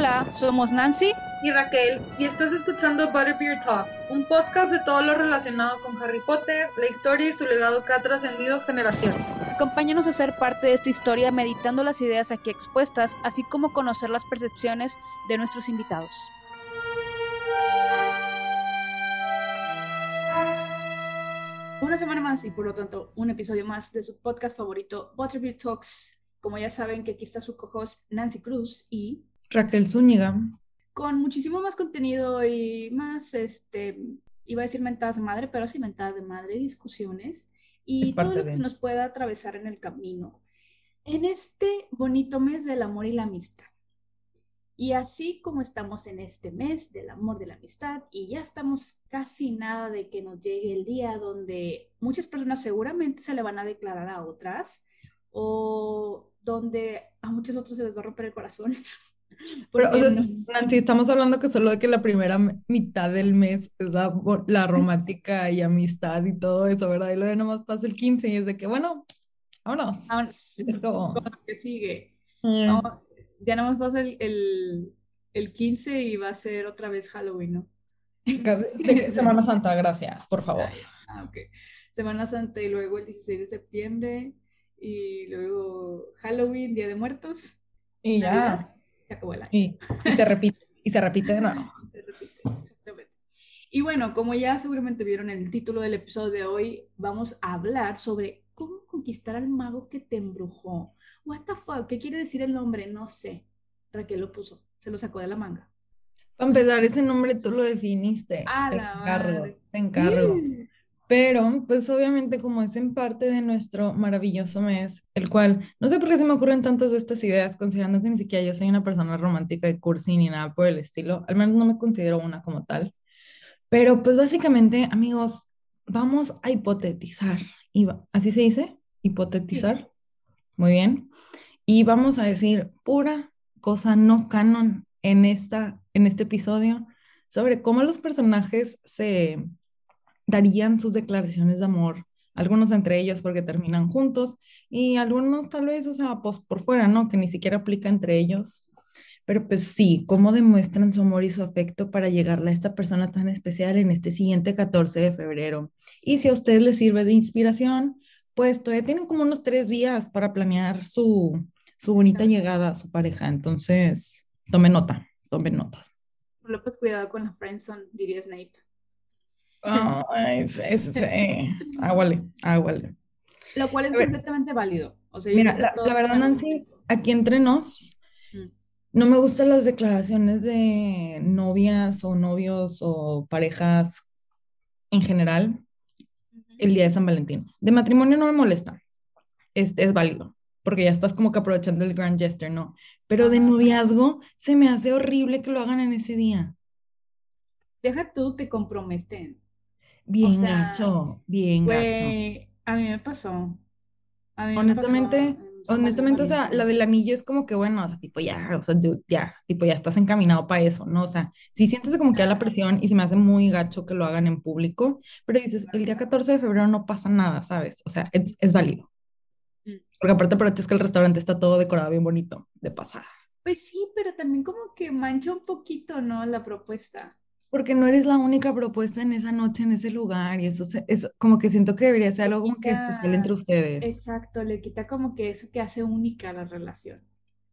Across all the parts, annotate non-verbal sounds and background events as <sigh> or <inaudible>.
Hola, somos Nancy y Raquel y estás escuchando Butterbeer Talks, un podcast de todo lo relacionado con Harry Potter, la historia y su legado que ha trascendido generaciones. Acompáñanos a ser parte de esta historia meditando las ideas aquí expuestas, así como conocer las percepciones de nuestros invitados. Una semana más y por lo tanto un episodio más de su podcast favorito, Butterbeer Talks. Como ya saben que aquí está su co Nancy Cruz y Raquel Zúñiga. Con muchísimo más contenido y más, este, iba a decir mentadas de madre, pero sí mentadas de madre, discusiones y todo lo que nos pueda atravesar en el camino. En este bonito mes del amor y la amistad. Y así como estamos en este mes del amor, de la amistad, y ya estamos casi nada de que nos llegue el día donde muchas personas seguramente se le van a declarar a otras, o donde a muchas otras se les va a romper el corazón, <laughs> Pero, o sea, Nancy, estamos hablando que solo de que la primera mitad del mes es la, la romántica y amistad y todo eso, ¿verdad? Y luego nomás pasa el 15 y es de que, bueno, vámonos. Vámonos. Como... lo que sigue. Eh. ya nomás pasa el, el, el, 15 y va a ser otra vez Halloween, ¿no? Semana Santa, gracias, por favor. Ah, ok. Semana Santa y luego el 16 de septiembre y luego Halloween, Día de Muertos. Y ya <laughs> y, se repite, y se repite de nuevo. <laughs> Se repite, exactamente. Y bueno, como ya seguramente vieron en el título del episodio de hoy, vamos a hablar sobre cómo conquistar al mago que te embrujó. What the fuck, ¿qué quiere decir el nombre? No sé. Raquel lo puso, se lo sacó de la manga. Para empezar, ese nombre tú lo definiste. Ah, te encargo, te encargo. Pero, pues obviamente como es en parte de nuestro maravilloso mes, el cual, no sé por qué se me ocurren tantas de estas ideas, considerando que ni siquiera yo soy una persona romántica de cursi ni nada por el estilo, al menos no me considero una como tal. Pero pues básicamente, amigos, vamos a hipotetizar, y así se dice, hipotetizar, muy bien, y vamos a decir pura cosa no canon en, esta, en este episodio sobre cómo los personajes se darían sus declaraciones de amor, algunos entre ellos porque terminan juntos y algunos tal vez, o sea, pues por fuera, ¿no? Que ni siquiera aplica entre ellos. Pero pues sí, cómo demuestran su amor y su afecto para llegarle a esta persona tan especial en este siguiente 14 de febrero. Y si a ustedes les sirve de inspiración, pues todavía tienen como unos tres días para planear su, su bonita llegada a su pareja. Entonces, tomen nota, tomen notas. pues cuidado con la friendzone, diría Snape. Sí, Águale, águale. Lo cual es completamente válido. O sea, Mira, la, verdad, Nancy, aquí entre nos, mm. no me gustan las declaraciones de novias o novios o parejas en general el día de San Valentín. De matrimonio no me molesta, este es válido, porque ya estás como que aprovechando el grand gesture, ¿no? Pero de noviazgo se me hace horrible que lo hagan en ese día. Deja tú, te comprometen. Bien gacho, bien gacho. A mí me pasó. honestamente, honestamente, o sea, la del anillo es como que, bueno, o sea, tipo ya, o sea, ya, tipo ya estás encaminado para eso, ¿no? O sea, si sientes como que a la presión y se me hace muy gacho que lo hagan en público, pero dices, el día 14 de febrero no pasa nada, ¿sabes? O sea, es, es válido. Mm. Porque aparte es que el restaurante está todo decorado bien bonito, de pasada. Pues sí, pero también como que mancha un poquito, ¿no? La propuesta porque no eres la única propuesta en esa noche, en ese lugar, y eso es como que siento que debería ser algo como que especial entre ustedes. Exacto, le quita como que eso que hace única la relación.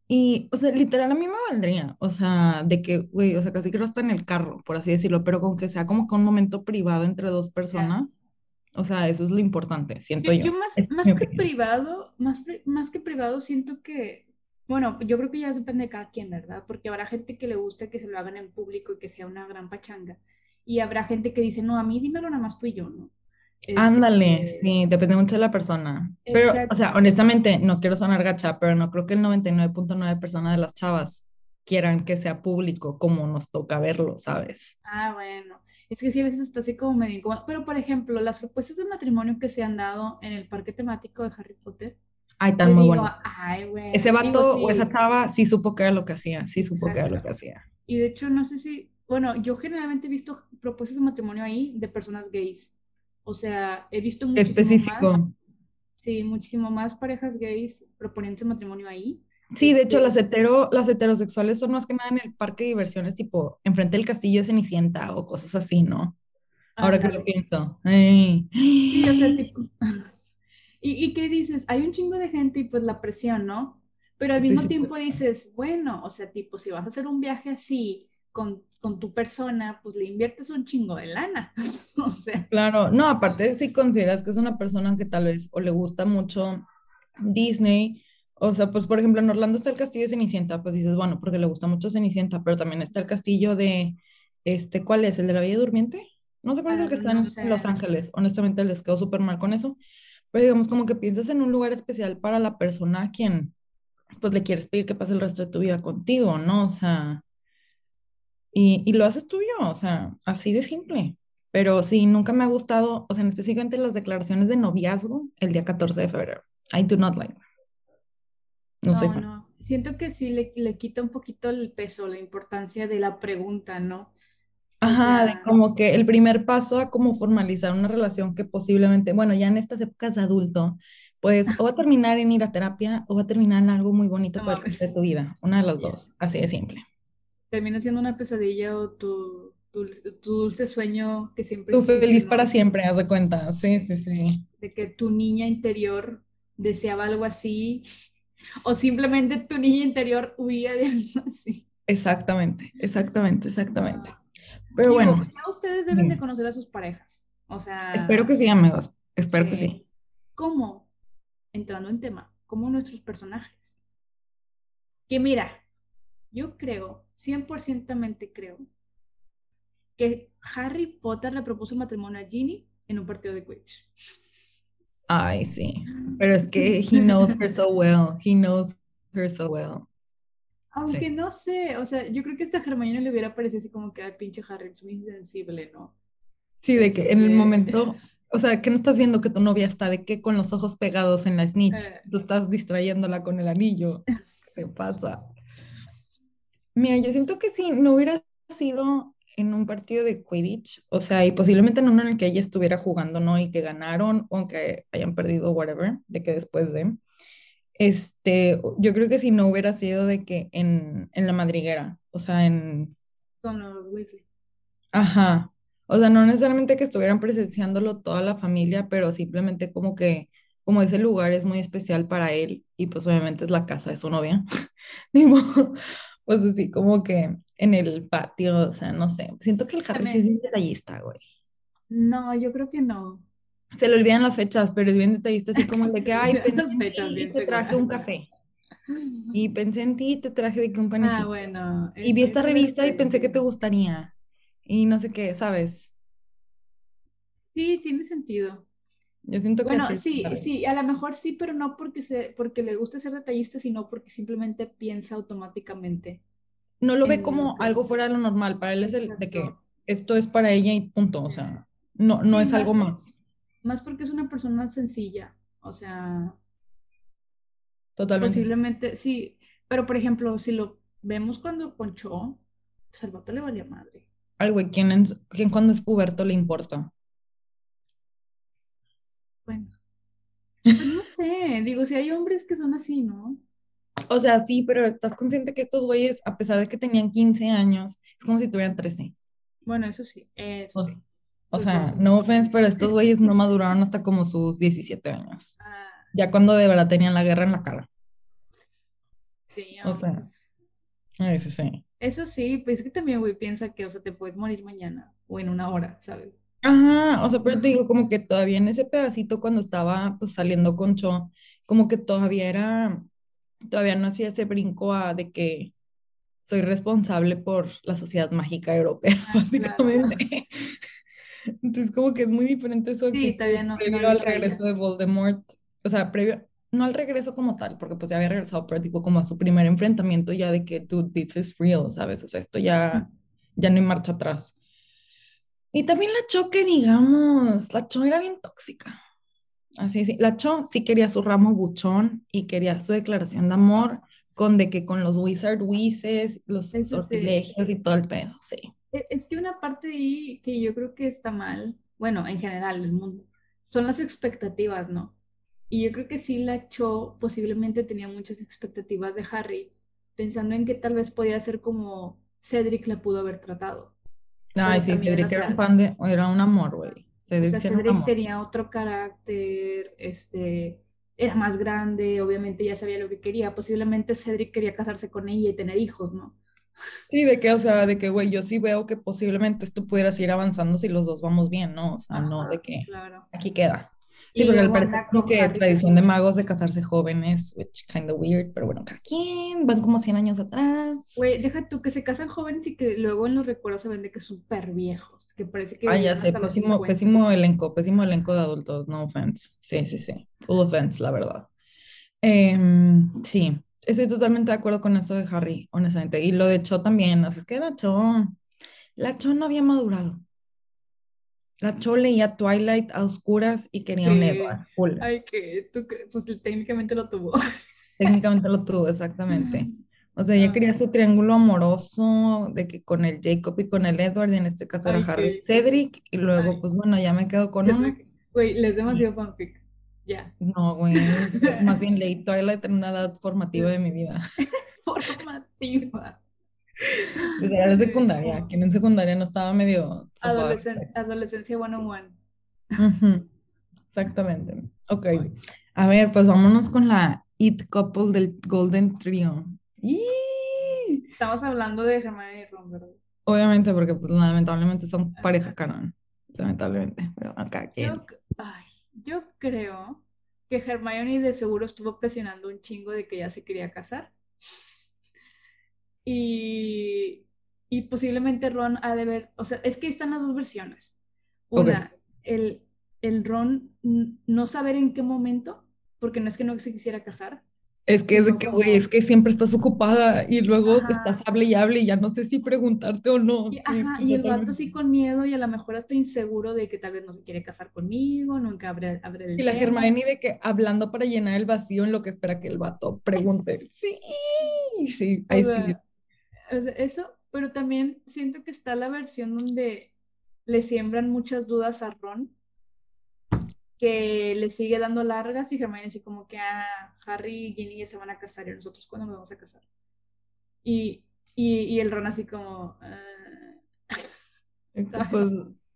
Y, o sea, literal a mí me valdría, o sea, de que, güey, o sea, casi quiero estar en el carro, por así decirlo, pero como que sea como que un momento privado entre dos personas. O sea, eso es lo importante, siento yo. Yo, más, más que privado, más, más que privado, siento que bueno, yo creo que ya depende de cada quien, ¿verdad? Porque habrá gente que le gusta que se lo hagan en público y que sea una gran pachanga. Y habrá gente que dice, no, a mí dímelo nada más tú y yo, ¿no? Ándale, este, sí, depende mucho de la persona. Pero, o sea, honestamente, no quiero sonar gacha, pero no creo que el 99.9 de personas de las chavas quieran que sea público como nos toca verlo, ¿sabes? Ah, bueno. Es que sí, a veces está así como medio incómodo. Pero, por ejemplo, las propuestas de matrimonio que se han dado en el parque temático de Harry Potter, Ay, tan muy bueno. Ese vato o esa chava sí supo que era lo que hacía, sí supo que era lo que hacía. Y de hecho, no sé si, bueno, yo generalmente he visto propuestas de matrimonio ahí de personas gays. O sea, he visto muchísimo Específico. más. Sí, muchísimo más parejas gays proponiendo matrimonio ahí Sí, de hecho, las, este hetero, las heterosexuales son más que nada en el parque de diversiones, tipo enfrente del castillo de Cenicienta o cosas así, ¿no? Ahora que lo pienso. Sí, o sea, tipo. <laughs> ¿Y, ¿Y qué dices? Hay un chingo de gente y pues la presión, ¿no? Pero al mismo tiempo dices, bueno, o sea, tipo, si vas a hacer un viaje así con, con tu persona, pues le inviertes un chingo de lana. <laughs> o sea. Claro, no, aparte si consideras que es una persona que tal vez o le gusta mucho Disney, o sea, pues por ejemplo en Orlando está el castillo de Cenicienta, pues dices, bueno, porque le gusta mucho Cenicienta, pero también está el castillo de, este, ¿cuál es? ¿El de la Bella Durmiente? No sé cuál es el que ah, está en Los Ángeles, honestamente les quedó súper mal con eso, pero digamos como que piensas en un lugar especial para la persona a quien pues le quieres pedir que pase el resto de tu vida contigo, ¿no? O sea, y, y lo haces tuyo, o sea, así de simple. Pero sí, nunca me ha gustado, o sea, específicamente las declaraciones de noviazgo el día 14 de febrero. I do not like. No, no, sé. no. Siento que sí le, le, quita un poquito el peso, la importancia de la pregunta, ¿no? Ajá, como que el primer paso a como formalizar una relación que posiblemente, bueno, ya en estas épocas de adulto, pues o va a terminar en ir a terapia o va a terminar en algo muy bonito para el resto de tu vida. Una de las dos, así de simple. Termina siendo una pesadilla o tu, tu, dulce sueño que siempre... Tu feliz para siempre, haz de cuenta. Sí, sí, sí. De que tu niña interior deseaba algo así o simplemente tu niña interior huía de algo así. Exactamente, exactamente, exactamente. Pero bueno. Ya ustedes deben de conocer a sus parejas. O sea. Espero que sí, amigos. Espero que sí. ¿Cómo? Entrando en tema, como nuestros personajes. Que mira, yo creo, 100% creo, que Harry Potter le propuso matrimonio a Ginny en un partido de Quidditch. Ay, sí. Pero es que he knows her so well. He knows her so well. Aunque no sé, o sea, yo creo que esta Hermione le hubiera parecido así como que, ay, pinche Harry, es muy insensible, ¿no? Sí, de que en el este, momento, <laughs> o sea, que no estás viendo que tu novia está de que con los ojos pegados en la snitch, eh. tú estás distrayéndola con el anillo. <laughs> ¿Qué pasa? Mira, yo siento que si no hubiera sido en un partido de Quidditch, o sea, y posiblemente en uno en el que ella estuviera jugando, ¿no? Y que ganaron, o que hayan perdido, whatever, de que después de este, yo creo que si no hubiera sido de que en, en la madriguera, o sea, en... Con los Weasley. Ajá. O sea, no necesariamente que estuvieran presenciándolo toda la familia, pero simplemente como que, como ese lugar es muy especial para él y pues obviamente es la casa de su novia. <laughs> pues así como que en el patio, o sea, no sé. Siento que el Harry sí es un detallista, güey. No, yo creo que no se le olvidan las fechas, pero es bien detallista, así como el de que, ay, <laughs> pensé en ti y te traje un café. Y pensé en ti y te traje de que un panecito. Ah, bueno. Y vi esta revista y pensé que te gustaría. Y no sé qué, ¿sabes? Sí, tiene sentido. Yo siento que bueno, sí, sí, a lo mejor sí, pero no porque, se, porque le guste ser detallista, sino porque simplemente piensa automáticamente. No lo ve como algo fuera de lo normal, para él es el de que esto es para ella y punto, o sea, no, no es algo más. Más porque es una persona sencilla, o sea... Totalmente. Posiblemente, sí, pero por ejemplo, si lo vemos cuando ponchó, pues al vato le valía madre. Al güey, ¿quién, ¿quién cuando es puberto le importa? Bueno, pues no sé, digo, si hay hombres que son así, ¿no? O sea, sí, pero estás consciente que estos güeyes, a pesar de que tenían 15 años, es como si tuvieran 13. Bueno, eso sí, eso sí. O sea, no offense, pero estos <laughs> güeyes no maduraron hasta como sus 17 años. Ah. Ya cuando de verdad tenían la guerra en la cara. Sí, o sea, eso sí. Eso sí, pues es que también, güey, piensa que, o sea, te puedes morir mañana o en una hora, ¿sabes? Ajá, o sea, pero te digo, como que todavía en ese pedacito cuando estaba pues saliendo con Cho, como que todavía era, todavía no hacía ese brinco a de que soy responsable por la sociedad mágica europea, <laughs> ah, básicamente. <laughs> <laughs> Entonces, como que es muy diferente eso sí, que no, previo al regreso de Voldemort, o sea, previo, no al regreso como tal, porque pues ya había regresado, pero tipo como a su primer enfrentamiento ya de que, tú this is real, ¿sabes? O sea, esto ya, ya no hay marcha atrás. Y también la Cho, que digamos, la Cho era bien tóxica. Así, sí, la Cho sí quería su ramo buchón y quería su declaración de amor con de que con los wizard wizards, los sortilegios y todo el pedo, sí. E, es que una parte ahí que yo creo que está mal, bueno, en general el mundo, son las expectativas, ¿no? Y yo creo que sí la Cho posiblemente tenía muchas expectativas de Harry, pensando en que tal vez podía ser como Cedric la pudo haber tratado. Ay, sí, Cedric era, un era un amor, güey. Cedric, tenía otro carácter, este, era más grande, obviamente ya sabía lo que quería. Posiblemente Cedric quería casarse con ella y tener hijos, ¿no? Sí, de que, o sea, de que, güey, yo sí veo que posiblemente esto pudiera ir avanzando si los dos vamos bien, ¿no? O sea, no de que aquí queda. Sí, pero al parecer creo que tradición de magos de casarse jóvenes, which kind of weird, pero bueno, cada quien, van como 100 años atrás. Güey, deja tú que se casan jóvenes y que luego en los recuerdos se ven de que súper viejos, que parece que... Ah, ya sé, pésimo, pésimo elenco, pésimo elenco de adultos, no offense. Sí, sí, sí, full offense, la verdad. Em, sí, estoy totalmente de acuerdo con eso de Harry, honestamente. Y lo de Cho también, o sea, es que la Cho, la Cho no había madurado. La Cho leía Twilight a oscuras y quería un Edward. Ay, que tú, pues técnicamente lo tuvo. <laughs> Técnicamente lo tuvo, exactamente. O sea, ella quería su triángulo amoroso de que con el Jacob y con el Edward, y en este caso era Harry Cedric, y luego, pues bueno, ya me quedo con uno. Güey, les demasiado fanfic. Ya. No, güey, <laughs> más bien leí Twilight en una edad formativa de mi vida. <laughs> formativa. Desde la secundaria, quien en secundaria no estaba medio... adolescencia one on one. Exactamente. Ok. A ver, pues vámonos con la It Couple del Golden Trio. Estamos hablando de Hermione y Ron, ¿verdad? Obviamente, porque pues, lamentablemente son pareja canon. Lamentablemente, pero acá yo, yo creo que Hermione de seguro estuvo presionando un chingo de que ya se quería casar. Y, y posiblemente Ron ha de ver, o sea, es que están las dos versiones. Una, el, el Ron no saber en qué momento, porque no es que no se quisiera casar. Es que es de que, güey, es que siempre estás ocupada y luego estás hable y hable y ya no sé si preguntarte o no. Y, ajá, y el rato sí con miedo y a lo mejor hasta inseguro de que tal vez no se quiere casar conmigo, nunca abre, abre el Y la Germaine de que hablando para llenar el vacío en lo que espera que el vato pregunte. Sí, sí, ahí sí. eso, pero también siento que está la versión donde le siembran muchas dudas a Ron, que le sigue dando largas y Hermione así como que ah, Harry y Ginny ya se van a casar y nosotros cuándo nos vamos a casar. Y, y, el Ron así como... Ah". <laughs> pues,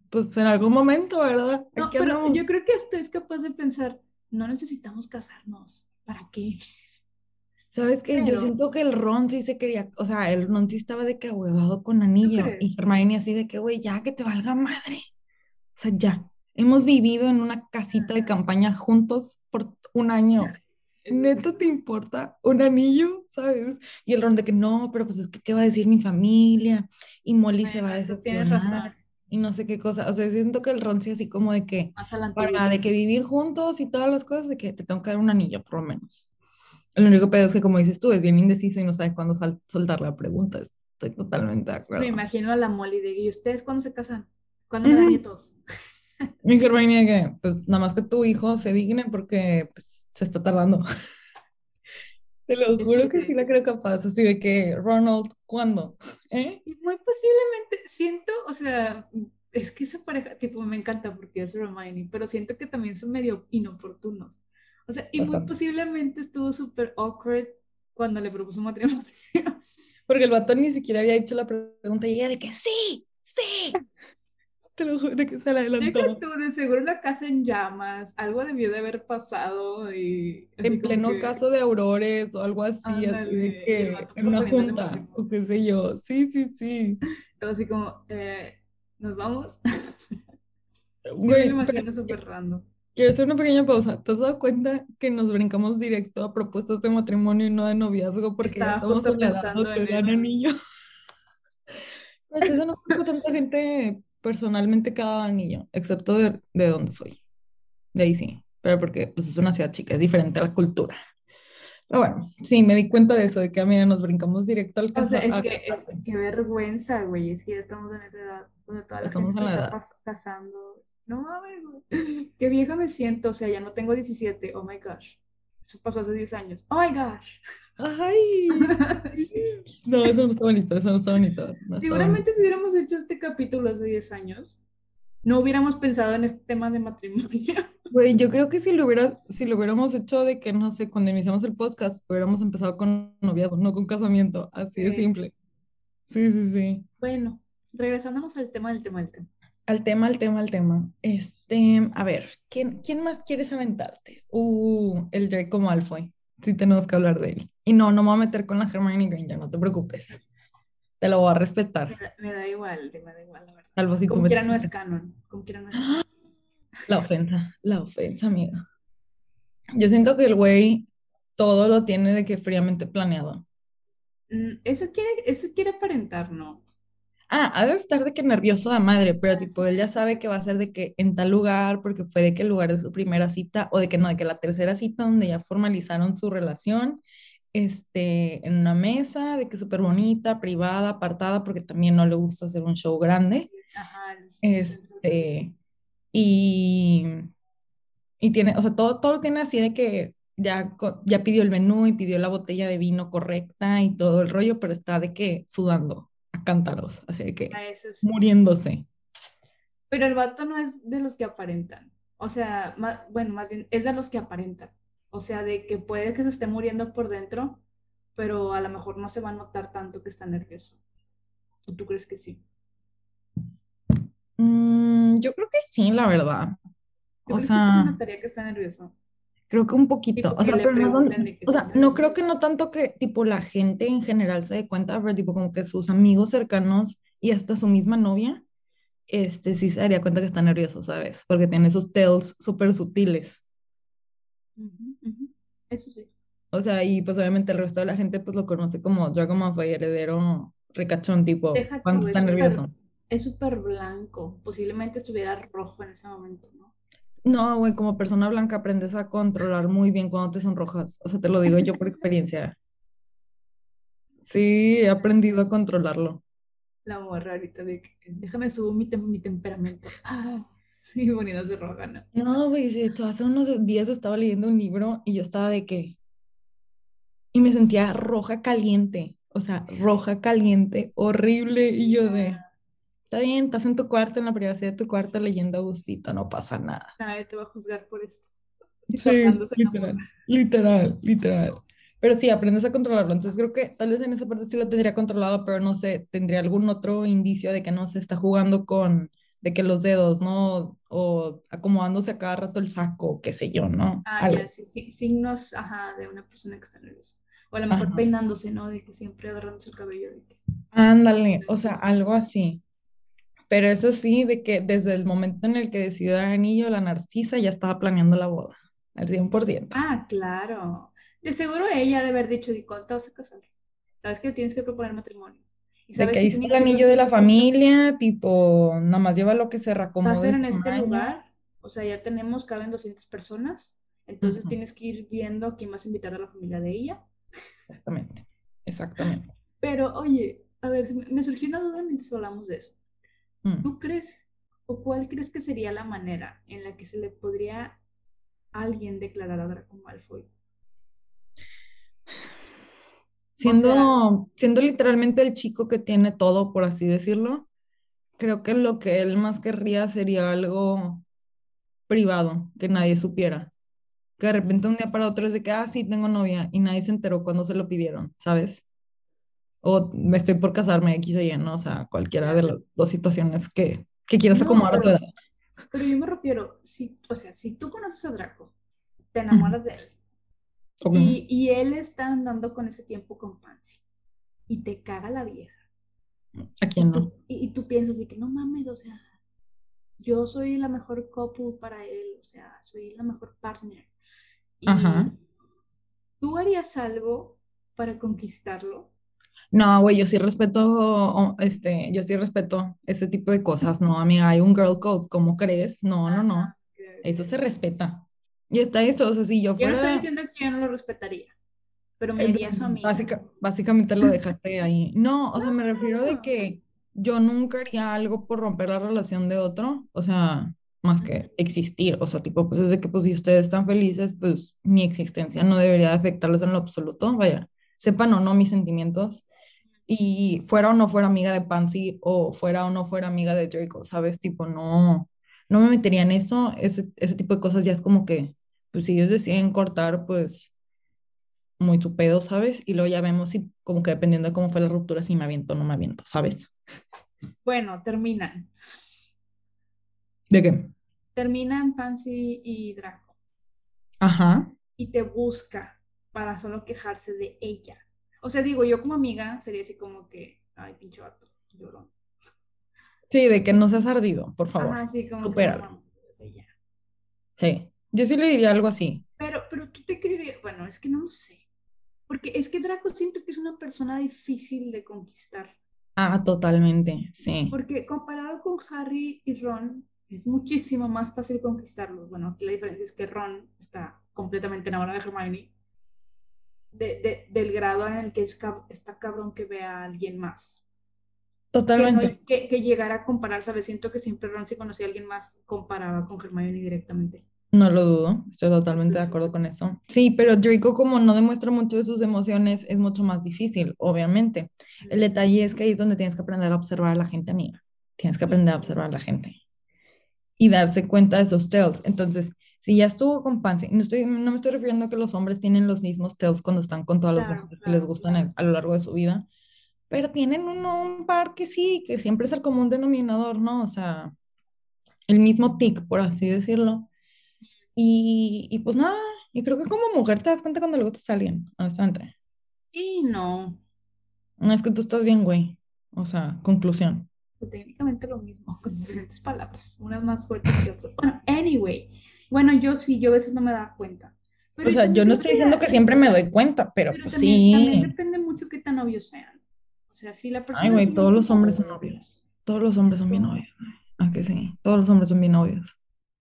pues en algún momento, ¿verdad? No, pero yo creo que hasta es capaz de pensar, no necesitamos casarnos, ¿para qué? ¿Sabes qué? Yo siento que el Ron sí se quería, o sea, el Ron sí estaba de que ahuevado con anillo y Hermione así de que, güey, ya que te valga madre. O sea, ya. Hemos vivido en una casita de campaña juntos por un año. ¿Neto te importa un anillo? ¿Sabes? Y el Ron de que no, pero pues es que, ¿qué va a decir mi familia? Y Molly se va a decepcionar. Y no sé qué cosa. O sea, siento que el Ron sí así como de que, para de que vivir juntos y todas las cosas, de que te tengo que dar un anillo, por lo menos. El único pedo es que, como dices tú, es bien indeciso y no sabe cuándo soltar la pregunta. Estoy totalmente de acuerdo. Me imagino a la Molly de, ¿y ustedes cuándo se casan? ¿Cuándo me dan nietos? Mi Germania que, pues, nada más que tu hijo se digne porque pues, se está tardando. <laughs> Te lo juro que sí la creo capaz, así de que, Ronald, ¿cuándo? <laughs> ¿Eh? Y muy posiblemente, siento, o sea, es que esa pareja, tipo, me encanta porque es Hermione, pero siento que también son medio inoportunos. O sea, y muy posiblemente estuvo súper awkward cuando le propuso matrimonio. <laughs> Porque el vato ni siquiera había hecho la pregunta y ella de que sí, sí. Te lo juro de que se le adelantó. De, de seguro una casa en llamas, algo debió de haber pasado y... En pleno caso de aurores o algo así, así de que en una junta o qué sé yo. Sí, sí, sí. Todo así como, eh, ¿nos vamos? <laughs> Güey, me imagino súper random. Quiero hacer una pequeña pausa. ¿Te has dado cuenta que nos brincamos directo a propuestas de matrimonio y no de noviazgo? Porque ya estamos pensando en el anillo. <laughs> pues eso no conozco tanta gente personalmente cada anillo, excepto de, de donde soy. De ahí sí. Pero porque pues, es una ciudad chica, es diferente a la cultura. Pero bueno, sí, me di cuenta de eso, de que a mí nos brincamos directo al caso. es que, qué vergüenza, güey, es que ya estamos en esa edad donde toda la estamos gente se está casando no mames, qué vieja me siento, o sea, ya no tengo 17, oh my gosh. Eso pasó hace 10 años. Oh my gosh. Ay. <laughs> no, eso no está bonito, eso no está bonito. Seguramente si hubiéramos hecho este capítulo hace 10 años, no hubiéramos pensado en este tema de matrimonio. <laughs> Güey, yo creo que si lo, hubiera, si lo hubiéramos hecho de que, no sé, cuando iniciamos el podcast, hubiéramos empezado con noviazgo, no con casamiento, así de simple. Sí, sí, sí. Bueno, regresándonos al tema del tema del tema. Al tema, al tema, al tema. Este, a ver, ¿quién, quién más quieres aventarte? Uh, el Draco Malfoy. Sí tenemos que hablar de él. Y no, no me voy a meter con la Hermione Granger, no te preocupes. Te lo voy a respetar. Me da, igual, me da igual, la verdad. Algo así como quiera no es canon, como quiera no es canon. La ofensa, la ofensa, amiga. Yo siento que el güey todo lo tiene de que fríamente planeado. Mm, eso quiere, eso quiere aparentar, ¿no? Ah, ha de estar de que nervioso de madre, pero tipo, él ya sabe que va a ser de que en tal lugar, porque fue de que el lugar es su primera cita, o de que no, de que la tercera cita donde ya formalizaron su relación, este, en una mesa, de que súper bonita, privada, apartada, porque también no le gusta hacer un show grande. Ajá. Este, y, y tiene, o sea, todo, todo lo tiene así de que ya, ya pidió el menú y pidió la botella de vino correcta y todo el rollo, pero está de que sudando a cántaros, así que muriéndose. Pero el vato no es de los que aparentan, o sea, bueno, más bien es de los que aparentan, o sea, de que puede que se esté muriendo por dentro, pero a lo mejor no se va a notar tanto que está nervioso. ¿O tú crees que sí? Mm, yo creo que sí, la verdad. o sea, que notaría que está nervioso. Creo que un poquito, o sea, pero no, o sea, no creo que no tanto que tipo la gente en general se dé cuenta, pero tipo como que sus amigos cercanos y hasta su misma novia, este sí se daría cuenta que está nervioso, ¿sabes? Porque tiene esos tells súper sutiles. Eso sí. O sea, y pues obviamente el resto de la gente pues lo conoce como Dragon Malfoy, heredero ricachón, tipo, cuando está nervioso es súper blanco. Posiblemente estuviera rojo en ese momento, ¿no? No, güey, como persona blanca aprendes a controlar muy bien cuando te sonrojas. O sea, te lo digo yo por experiencia. Sí, he aprendido a controlarlo. La morra ahorita de que déjame subir mi, mi temperamento. <laughs> Ah, y poniéndose roja, ¿no? No, güey, de hecho, hace unos días estaba leyendo un libro y yo estaba de que. Y me sentía roja caliente. O sea, roja caliente, horrible. Y yo de está bien, estás en tu cuarto, en la privacidad de tu cuarto leyendo a gustito, no pasa nada. Nadie te va a juzgar por esto. Sí, literal, literal, literal. Pero sí, aprendes a controlarlo. Entonces creo que tal vez en esa parte sí lo tendría controlado, pero no sé, tendría algún otro indicio de que no se está jugando con, de que los dedos, ¿no? O acomodándose a cada rato el saco, qué sé yo, ¿no? Ah, ya, sí, sí, signos, ajá, de una persona que está nerviosa. O a lo mejor peinándose, ¿no? De que siempre agarrándose el cabello. Ándale, o sea, algo así. Pero eso sí, de que desde el momento en el que decidió dar anillo, la narcisa ya estaba planeando la boda, al 100%. Ah, claro. De seguro ella de haber dicho, ¿y cuándo te vas a casar? Sabes que tienes que proponer matrimonio. ¿Y de que ahí está el anillo de la familia, tipo, nada más lleva lo que se reacomode. Va a ser en este lugar, o sea, ya tenemos, caben 200 personas, entonces tienes que ir viendo a quién vas a invitar a la familia de ella. Exactamente, exactamente. Pero, oye, a ver, me surgió una duda mientras hablamos de eso. Mm. ¿Tú crees o cuál crees que sería la manera en la que se le podría a alguien declarar a Draco Malfoy? Siendo, siendo literalmente el chico que tiene todo, por así decirlo, creo que lo que él más querría sería algo privado, que nadie supiera. Que de repente un día para otro es de que, ah, sí, tengo novia, y nadie se enteró cuando se lo pidieron, ¿sabes? O me estoy por casarme X o Y, ¿no? O sea, cualquiera de las dos situaciones que, que quieras acomodar a tu edad. Pero yo me refiero, si, o sea, si tú conoces a Draco, te enamoras de él, y, y, él está andando con ese tiempo con Pansy, y te caga la vieja. ¿A quién no? Y, tú piensas de que no mames, o sea, yo soy la mejor couple para él, o sea, soy la mejor partner. Ajá. ¿Tú harías algo para conquistarlo? No, güey, yo sí respeto, este, yo sí respeto ese tipo de cosas, no, amiga, hay un girl code, ¿cómo crees? No, no, no, eso se respeta. Y está eso, o sea, si yo fuera... Yo no estoy diciendo que yo no lo respetaría, pero me haría su amiga. básicamente lo dejaste ahí. No, o sea, me refiero de que yo nunca haría algo por romper la relación de otro, o sea, más que existir, o sea, tipo, pues es de que pues si ustedes están felices, pues mi existencia no debería afectarles en lo absoluto, vaya, sepan o no mis sentimientos, y fuera o no fuera amiga de Pansy o fuera o no fuera amiga de Draco, ¿sabes? Tipo, no, no me metería en eso, ese, ese tipo de cosas ya es como que, pues si ellos deciden cortar, pues muy tu pedo, ¿sabes? Y luego ya vemos si, como que dependiendo de cómo fue la ruptura, si me aviento o no me aviento, ¿sabes? Bueno, terminan. ¿De qué? Terminan Pansy y Draco. Ajá. Y te busca para solo quejarse de ella. O sea, digo, yo como amiga sería así como que, ay, pinche vato, llorón. Sí, de que no seas ardido, por favor. Ajá, sí, como Supéralo. Sí, yo sí le diría algo así. Pero, pero tú te creerías, bueno, es que no lo sé. Porque es que Draco siento que es una persona difícil de conquistar. Ah, totalmente, sí. Porque comparado con Harry y Ron, es muchísimo más fácil conquistarlos. Bueno, aquí la diferencia es que Ron está completamente enamorado de Hermione, de, del grado en el que es está cabrón que vea a alguien más. Totalmente. Que, que, llegara a comparar, ¿sabes? Siento que siempre Ron si conocía a alguien más comparaba con Hermione directamente. No lo dudo, estoy totalmente de acuerdo con eso. Sí, pero Draco como no demuestra mucho de sus emociones, es mucho más difícil, obviamente. El detalle es que ahí es donde tienes que aprender a observar a la gente, amiga. Tienes que aprender a observar a la gente y darse cuenta de esos tells. Entonces, si ya estuvo con Pansy, no, estoy, no me estoy refiriendo a que los hombres tienen los mismos tells cuando están con todas las mujeres que les gustan a lo largo de su vida, pero tienen uno, un par que sí, que siempre es el común denominador, ¿no? O sea, el mismo tic, por así decirlo y, y, pues nada, y creo que como mujer te das cuenta cuando le gustas a alguien, honestamente. Sí, no. No es que tú estás bien, güey. O sea, conclusión. Pues técnicamente lo mismo, con diferentes palabras, unas más fuertes que otras. Bueno, anyway. Bueno, yo sí, yo a veces no me da cuenta. o sea, yo no estoy diciendo que siempre me doy cuenta, pero, pues sí. También depende mucho qué tan obvios sean. O sea, si la persona. Ay, güey, todos los hombres son obvios. Todos los hombres son bien obvios. Ah, que sí. Todos los hombres son bien obvios.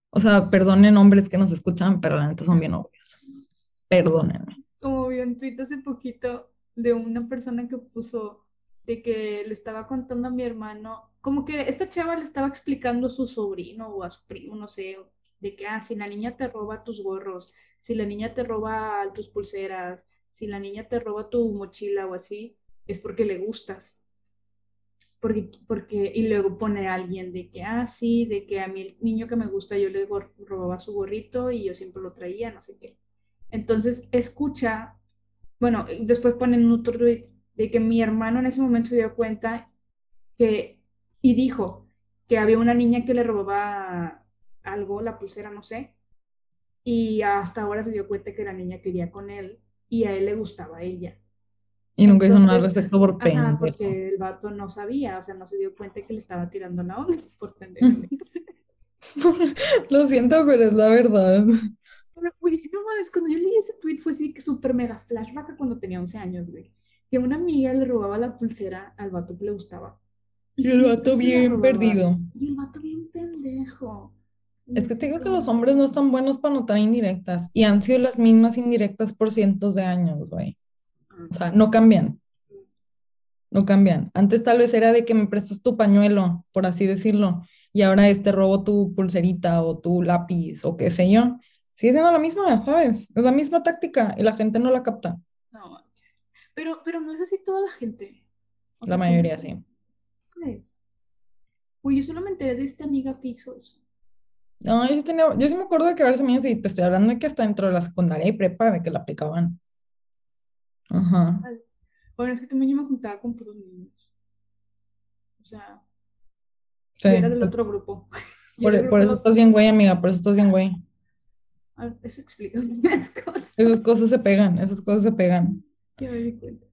O sea, perdonen hombres que nos escuchan, pero la neta son bien obvios. Perdónenme. Como vi un tweet hace poquito de una persona que puso de que le estaba contando a mi hermano, como que esta chava le estaba explicando a su sobrino o a su primo, no sé, de que, ah, si la niña te roba tus gorros, si la niña te roba tus pulseras, si la niña te roba tu mochila o así, es porque le gustas porque, porque, y luego pone a alguien de que, ah, sí, de que a mí el niño que me gusta yo le robaba su gorrito y yo siempre lo traía, no sé qué. Entonces escucha, bueno, después ponen otro tweet de que mi hermano en ese momento se dio cuenta que, y dijo que había una niña que le robaba algo, la pulsera, no sé, y hasta ahora se dio cuenta que la niña quería con él y a él le gustaba ella. Y nunca hizo nada respecto por pendejo. porque el vato no sabía, o sea, no se dio cuenta que le estaba tirando la onda <laughs> por pendejo. <laughs> Lo siento, pero es la verdad. Pero, güey, no mames, cuando yo leí ese tweet fue así que súper mega flashback cuando tenía 11 años, güey. Que una amiga le robaba la pulsera al vato que le gustaba. Y, el vato bien perdido. Y el vato bien pendejo. Es que te digo que los hombres no están buenos para notar indirectas y han sido las mismas indirectas por cientos de años, güey. O sea, no cambian. No cambian. Antes tal vez era de que me prestas tu pañuelo, por así decirlo, y ahora este robo tu pulserita o tu lápiz o qué sé yo. Sigue siendo la misma, ¿sabes? Es la misma táctica y la gente no la capta. No, pero, pero no es así toda la gente. la mayoría sí. Pues, Uy, yo solamente de esta amiga que hizo eso. No, yo sí, tenía, yo sí me acuerdo de que a veces me te estoy hablando de que hasta dentro de la secundaria y prepa de que la aplicaban. Ajá. Bueno, es que también yo me juntaba con puros niños. O sea, era del otro grupo. <laughs> Por, eso estás bien güey, amiga, por eso estás bien güey. Ah, eso explica <laughs> cosas. Esas cosas se pegan, esas cosas se pegan. Ya me di cuenta.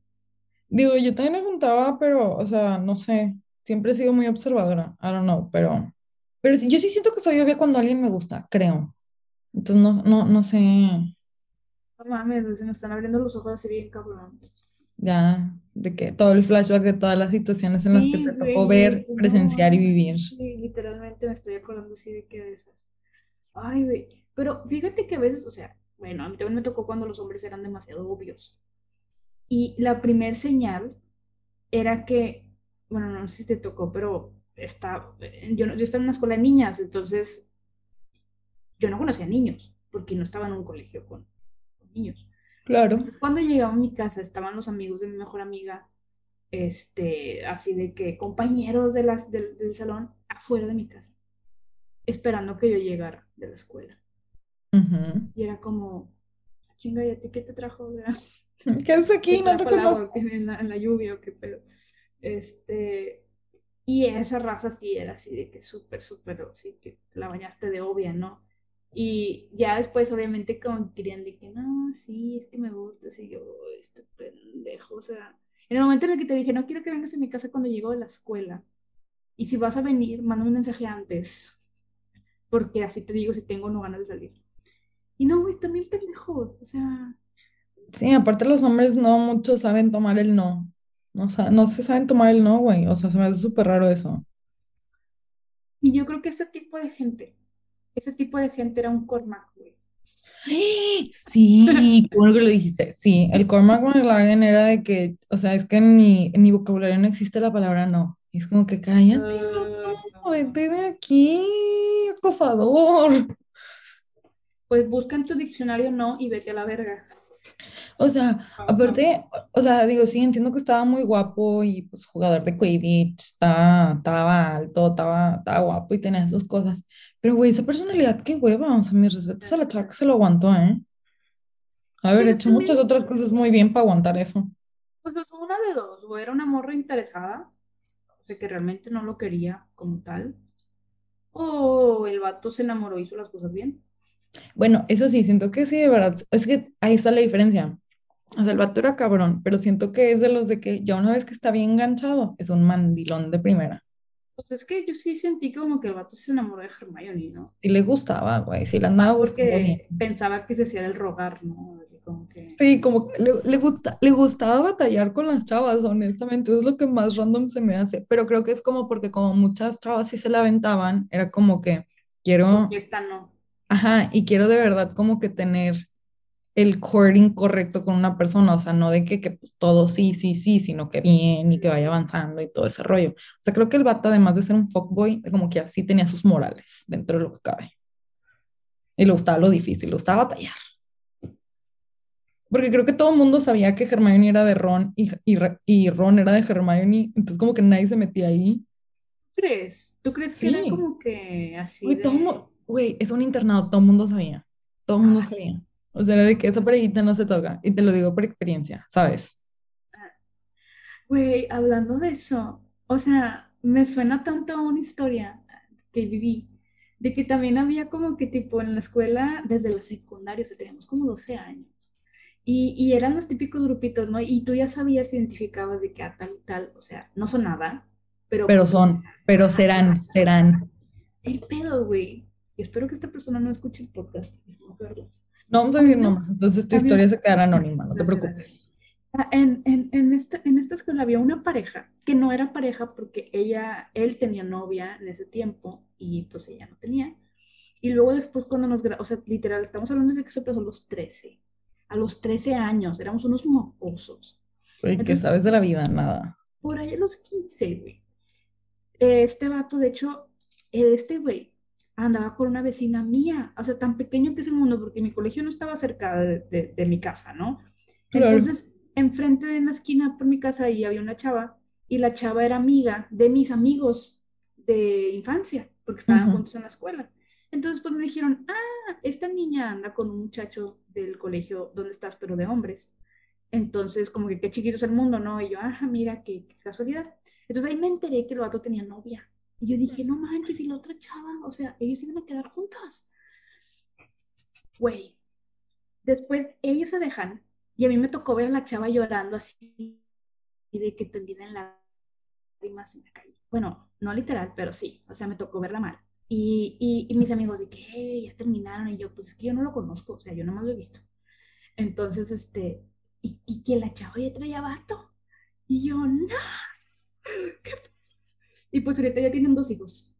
Digo, yo también me juntaba, pero, o sea, no sé, siempre he sido muy observadora, I don't know, pero, pero yo sí siento que soy obvia cuando alguien me gusta, creo. Entonces, no, no, no sé, no mames, se me están abriendo los ojos así bien cabrón. Ya, de que todo el flashback de todas las situaciones en las que te tocó ver, presenciar y vivir. Sí, literalmente me estoy acordando así de que de esas. Ay, güey. Pero fíjate que a veces, o sea, bueno, a mí también me tocó cuando los hombres eran demasiado obvios. Y la primer señal era que, bueno, no sé si te tocó, pero está, yo, yo estaba en una escuela de niñas, entonces yo no conocía niños, porque no estaba en un colegio con, niños. Claro. cuando llegaba a mi casa estaban los amigos de mi mejor amiga, este, así de que compañeros de las, del, salón afuera de mi casa. esperando que yo llegara de la escuela. Y era como, chinga, ¿y a ti qué te trajo? <laughs> ¿Qué haces aquí? No te conozco. En la, en la lluvia o qué pedo. Este, y esa raza sí era así de que súper, súper, sí, que la bañaste de obvia, ¿no? Y ya después, obviamente, como querían de que no, sí, es que me gusta, así yo, este pendejo, o sea, en el momento en el que te dije, no quiero que vengas a mi casa cuando llego de la escuela, y si vas a venir, manda un mensaje antes, porque así te digo si tengo no ganas de salir. Y no, güey, también pendejos, o sea. Sí, aparte los hombres no muchos saben tomar el no. No, no se saben tomar el no, güey. O sea, se me hace súper raro eso. Y yo creo que ese tipo de gente, ese tipo de gente era un Cormac, güey. Sí, como que lo dijiste. Sí, el Cormac McLaren era de que, o sea, es que en mi, en mi vocabulario no existe la palabra no. Es como que cállate, uh, vete de aquí, acosador. Pues busca en tu diccionario no y vete a la verga. O sea, aparte, o sea, digo, sí, entiendo que estaba muy guapo y pues jugador de Quidditch, estaba, estaba alto, estaba, estaba guapo y tenía esas cosas. Pero, güey, esa personalidad, qué hueva, o sea, mis respetos a la chava que se lo aguantó, ¿eh? Haber hecho muchas otras cosas muy bien para aguantar eso. Pues una de dos, o era una morra interesada, o sea, que realmente no lo quería como tal, o el vato se enamoró y hizo las cosas bien. Bueno, eso sí, siento que sí, de verdad, es que ahí está la diferencia. O sea, el vato era cabrón, pero siento que es de los de que ya una vez que está bien enganchado, es un mandilón de primera. Pues es que yo sí sentí como que el vato se enamoró de Hermione, ¿no? Y le gustaba, güey, sí le andaba buscando. Porque pensaba que se hacía el rogar, ¿no? Así como que... Sí, como que le, le, gusta, le gustaba batallar con las chavas, honestamente, es lo que más random se me hace. Pero creo que es como porque como muchas chavas sí se la aventaban, era como que quiero... Porque esta no. Ajá, y quiero de verdad como que tener el courting correcto con una persona, o sea, no de que, que pues, todo sí, sí, sí, sino que bien y que vaya avanzando y todo ese rollo. O sea, creo que el vato, además de ser un fuckboy, como que así tenía sus morales dentro de lo que cabe. Y le gustaba lo difícil, le gustaba batallar. Porque creo que todo el mundo sabía que Hermione era de Ron y, y, Ron era de Hermione, entonces como que nadie se metía ahí. ¿Crees? ¿Tú crees que era como que así? Güey, es un internado, todo el mundo sabía. Todo el mundo sabía. O sea, de que esa parejita no se toca. Y te lo digo por experiencia, ¿sabes? Güey, hablando de eso, o sea, me suena tanto a una historia que viví, de que también había como que tipo en la escuela, desde la secundaria, o sea, teníamos como 12 años. Y, y, eran los típicos grupitos, ¿no? Y tú ya sabías, identificabas de que a tal y tal, o sea, no son nada, pero... Pero pues, son, pero serán, serán. El pedo, güey. Y espero que esta persona no escuche el podcast. No vamos a decir nombres, entonces tu historia se quedará anónima, no te preocupes. Ah, en, en, en, esta, en esta escuela había una pareja que no era pareja porque ella, él tenía novia en ese tiempo y pues ella no tenía. Y luego después cuando nos, o sea, literal, estamos hablando de que eso pasó a los 13. A los 13 años, éramos unos mocosos. ¿Qué sabes de la vida? Nada. Por ahí a los 15, güey. Este vato, de hecho, este güey andaba con una vecina mía, o sea, tan pequeño que es el mundo, porque mi colegio no estaba cerca de, de, mi casa, ¿no? Entonces, enfrente de una esquina por mi casa ahí había una chava, y la chava era amiga de mis amigos de infancia, porque estaban juntos en la escuela. Entonces, pues me dijeron, ah, esta niña anda con un muchacho del colegio donde estás, pero de hombres. Entonces, como que qué chiquito es el mundo, ¿no? Y yo, ajá, mira, qué, qué casualidad. Entonces ahí me enteré que el vato tenía novia. Y yo dije, no manches, y la otra chava, o sea, ellos iban a quedar juntas. Güey. Después ellos se dejan y a mí me tocó ver la chava llorando así de que tendida en lágrimas en la calle. Bueno, no literal, pero sí, o sea, me tocó verla mal. Y, y, mis amigos de que ya terminaron y yo, pues es que yo no lo conozco, o sea, yo nomás lo he visto. Entonces, este, y, y que la chava ya traía vato. Y yo, no, ¿qué y pues ahorita ya tienen dos hijos.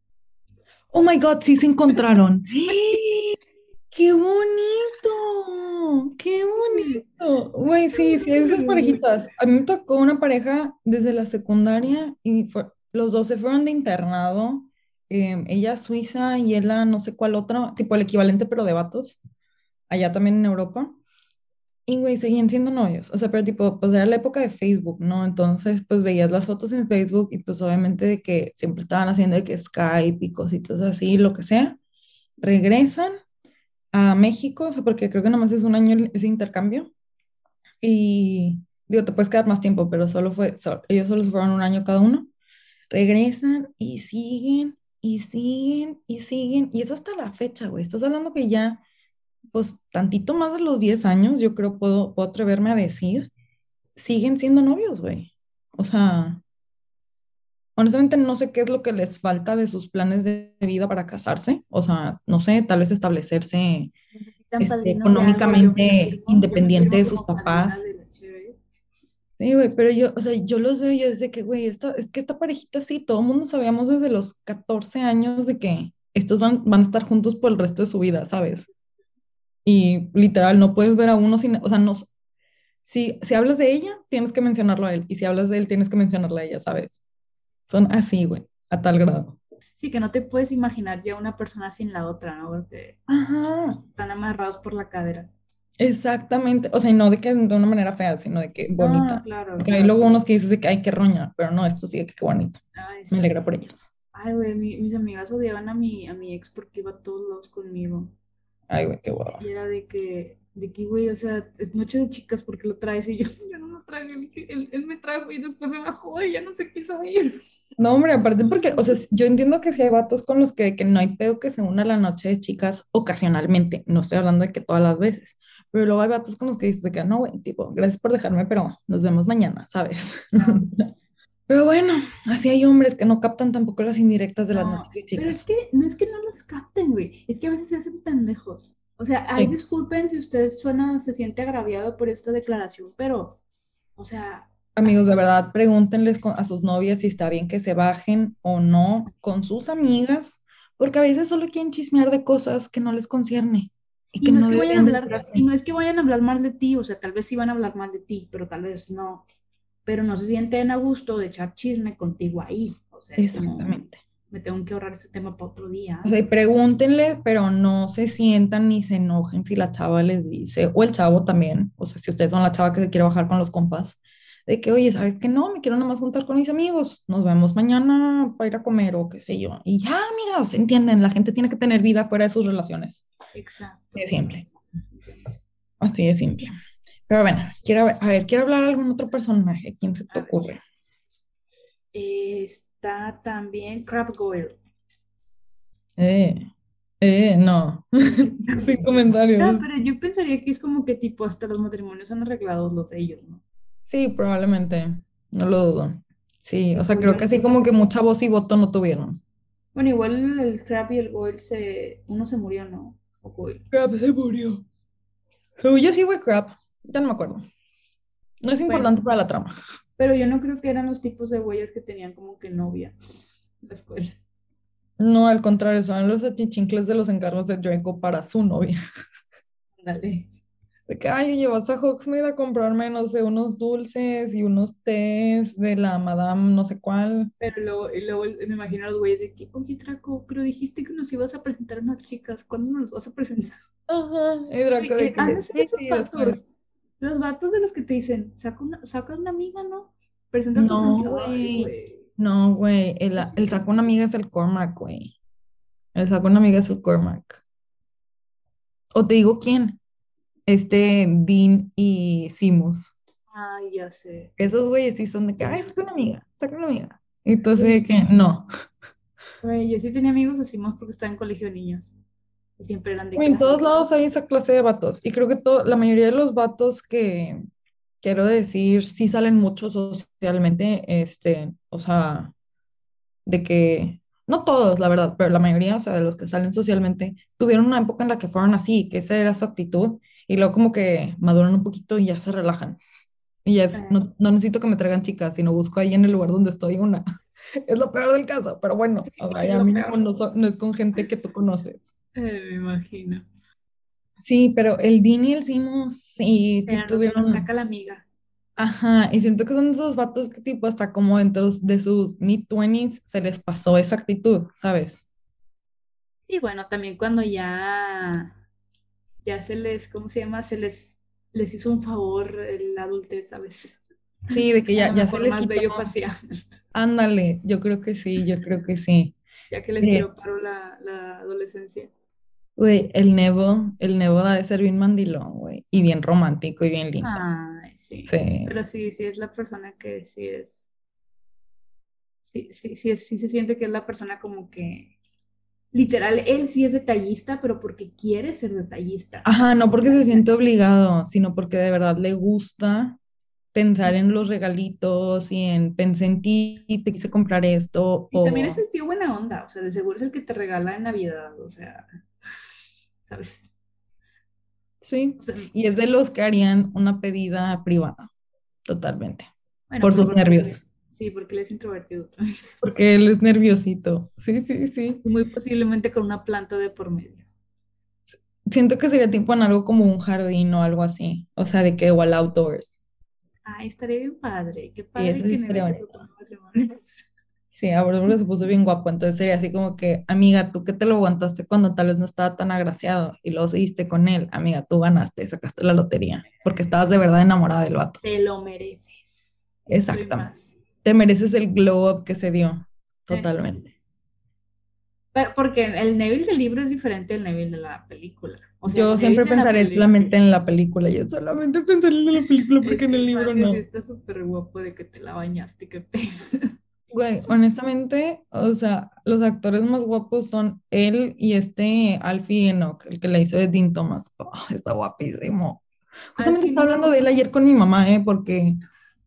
Oh my God, sí se encontraron. <laughs> ¡Qué bonito! ¡Qué bonito! Güey, sí, sí, esas parejitas. A mí me tocó una pareja desde la secundaria y los dos se fueron de internado. Em, ella suiza y él no sé cuál otra, tipo el equivalente, pero de vatos, allá también en Europa. Y, güey, seguían siendo novios. O sea, pero tipo, pues era la época de Facebook, ¿no? Entonces, pues veías las fotos en Facebook y pues obviamente de que siempre estaban haciendo de que Skype y cositas así, lo que sea. Regresan a México, o sea, porque creo que nomás es un año ese intercambio. Y digo, te puedes quedar más tiempo, pero solo fue, ellos solo fueron un año cada uno. Regresan y siguen y siguen y siguen. Y es hasta la fecha, güey. Estás hablando que ya pues tantito más de los 10 años, yo creo puedo, puedo atreverme a decir, siguen siendo novios, güey. O sea, honestamente no sé qué es lo que les falta de sus planes de vida para casarse. O sea, no sé, tal vez establecerse este, económicamente independiente de sus papás. Sí, güey, pero yo, o sea, yo los veo yo desde que, güey, esto, es que esta parejita sí, todo el mundo sabíamos desde los 14 años de que estos van, van a estar juntos por el resto de su vida, ¿sabes? Y literal no puedes ver a uno sin, o sea, no, si, si hablas de ella, tienes que mencionarlo a él, y si hablas de él, tienes que mencionarla a ella, ¿sabes? Son así, güey, a tal grado. Sí, que no te puedes imaginar ya una persona sin la otra, ¿no? Porque están amarrados por la cadera. Exactamente, o sea, y no de que de una manera fea, sino de que bonita. claro, Porque hay luego unos que dices de que, ay, qué roña, pero no, esto sí, que qué bonito. Me alegra por ellos. Ay, güey, mis amigas odiaban a mi, a mi ex porque iba todos lados conmigo. Ay, güey, qué guapo. Y era de que, de que, güey, o sea, es noche de chicas porque lo traes y yo, <laughs> yo no lo traigo, él, él, me trajo y después se bajó y ya no se quiso ir. No, hombre, aparte porque, o sea, yo entiendo que si hay vatos con los que, que no hay pedo que se una la noche de chicas ocasionalmente, no estoy hablando de que todas las veces, pero luego hay vatos con los que dices que no, güey, tipo, gracias por dejarme, pero nos vemos mañana, ¿sabes? <laughs> Pero bueno, así hay hombres que no captan tampoco las indirectas de las noches chicas. Pero es que no es que no las capten, güey, es que a veces se hacen pendejos. O sea, ay, disculpen si usted suena, se siente agraviado por esta declaración, pero, o sea... Amigos, de verdad, pregúntenles a sus novias si está bien que se bajen o no con sus amigas, porque a veces solo quieren chismear de cosas que no les concierne. Y, que no, es que vayan a hablar, y no es que vayan a hablar mal de ti, o sea, tal vez sí van a hablar mal de ti, pero tal vez no pero no se sienten a gusto de echar chisme contigo ahí. O sea, Exactamente. me tengo que ahorrar ese tema para otro día. O sea, pregúntenle, pero no se sientan ni se enojen si la chava les dice, o el chavo también, o sea, si ustedes son la chava que se quiere bajar con los compas, de que, oye, ¿sabes qué? No, me quiero nada más juntar con mis amigos, nos vemos mañana para ir a comer o qué sé yo. Y ya, amigos, entienden, la gente tiene que tener vida fuera de sus relaciones. Exacto. Así de simple. Así de simple. Pero bueno, quiero, a ver, quiero hablar de algún otro personaje. ¿Quién se te ocurre? está también Crab Goyle. Eh, eh, no. <laughs> <laughs> Sin comentarios. No, pero yo pensaría que es como que tipo hasta los matrimonios han arreglado los de ellos, ¿no? Sí, probablemente. No lo dudo. Sí, o sea, creo que así como que mucha voz y voto no tuvieron. Bueno, igual el Crab y el Goyle se. Uno se murió, ¿no? O Crab se murió. yo sí fue Crab. Ya no me acuerdo. No es importante para la trama. Pero yo no creo que eran los tipos de güeyes que tenían como que novia en la escuela. No, al contrario, son los achichincles de los encargos de Draco para su novia. Dale. De que, ay, llevas a Hogsmeade a comprarme, no sé, unos dulces y unos tés de la madame no sé cuál. Pero luego, luego me imagino a los güeyes de que, oye, Draco, pero dijiste que nos ibas a presentar a unas chicas, ¿cuándo nos vas a presentar? Ajá, y Draco de que, esos los vatos de los que te dicen, saca una, saca una amiga, ¿no? Presenta no, güey. No, güey. El, el saca una amiga es el Cormac, güey. El saca una amiga es el Cormac. O te digo quién. Este Dean y Simus. Ay, ya sé. Esos güeyes sí son de que, ay, saca una amiga, saca una amiga. Entonces, de que no. Güey, yo sí tenía amigos de Simus porque estaba en colegio de niños. Siempre eran de En todos lados hay esa clase de vatos. Y creo que la mayoría de los vatos que, quiero decir, sí salen mucho socialmente, este, o sea, de que, no todos, la verdad, pero la mayoría, o sea, de los que salen socialmente, tuvieron una época en la que fueron así, que esa era su actitud, y luego como que maduran un poquito y ya se relajan. Y ya es, no, no necesito que me traigan chicas, sino busco ahí en el lugar donde estoy una. Es lo peor del caso, pero bueno, o sea, ya mínimo no, no es con gente que tú conoces. Eh, me imagino. Sí, pero el Dean y el sí, sí tuvieron. saca la amiga. Ajá, y siento que son esos vatos que tipo hasta como dentro de sus mid-20s se les pasó esa actitud, ¿sabes? Y bueno, también cuando ya, ya se les, ¿cómo se llama? Se les les hizo un favor la adultez veces. Sí, de que ya, ya se les más bello facial. Ándale, yo creo que sí, yo creo que sí. Ya que les tiró paro la, la adolescencia. Güey, el Nebo, el Nebo da de ser bien mandilón, güey, y bien romántico y bien lindo. Ay, sí. sí. Pero sí, sí es la persona que sí es, sí, sí, sí, sí se siente que es la persona como que, literal, él sí es detallista, pero porque quiere ser detallista. Ajá, no porque se siente obligado, sino porque de verdad le gusta pensar en los regalitos y en pensé en ti y te quise comprar esto. Y también es el tío buena onda, o sea, de seguro es el que te regala en Navidad, o sea. ¿sabes? Sí, y es de los que harían una pedida privada, totalmente, por sus nervios. Sí, porque él es introvertido. Porque él es nerviosito, sí, sí, sí. Muy posiblemente con una planta de por medio. Siento que sería tipo en algo como un jardín o algo así, o sea, de que igual outdoors. Ay, estaría bien padre, qué padre que Sí, ahora se puso bien guapo, entonces sería así como que, amiga, tú que te lo aguantaste cuando tal vez no estaba tan agraciado y lo seguiste con él, amiga, tú ganaste, sacaste la lotería, porque estabas de verdad enamorada del vato. Te lo mereces. Exactamente. Te mereces el glow up que se dio, totalmente. Pero porque el Neville del libro es diferente del Neville de la película. Yo siempre pensaré solamente en la película, yo solamente pensaré en la película porque en el libro no. Sí, está súper guapo de que te la bañaste, qué pena. Güey, honestamente, o sea, los actores más guapos son él y este Alfie Enoch, el que le hizo de Dean Thomas. Oh, está guapísimo. Justamente estaba hablando de él ayer con mi mamá, ¿eh? Porque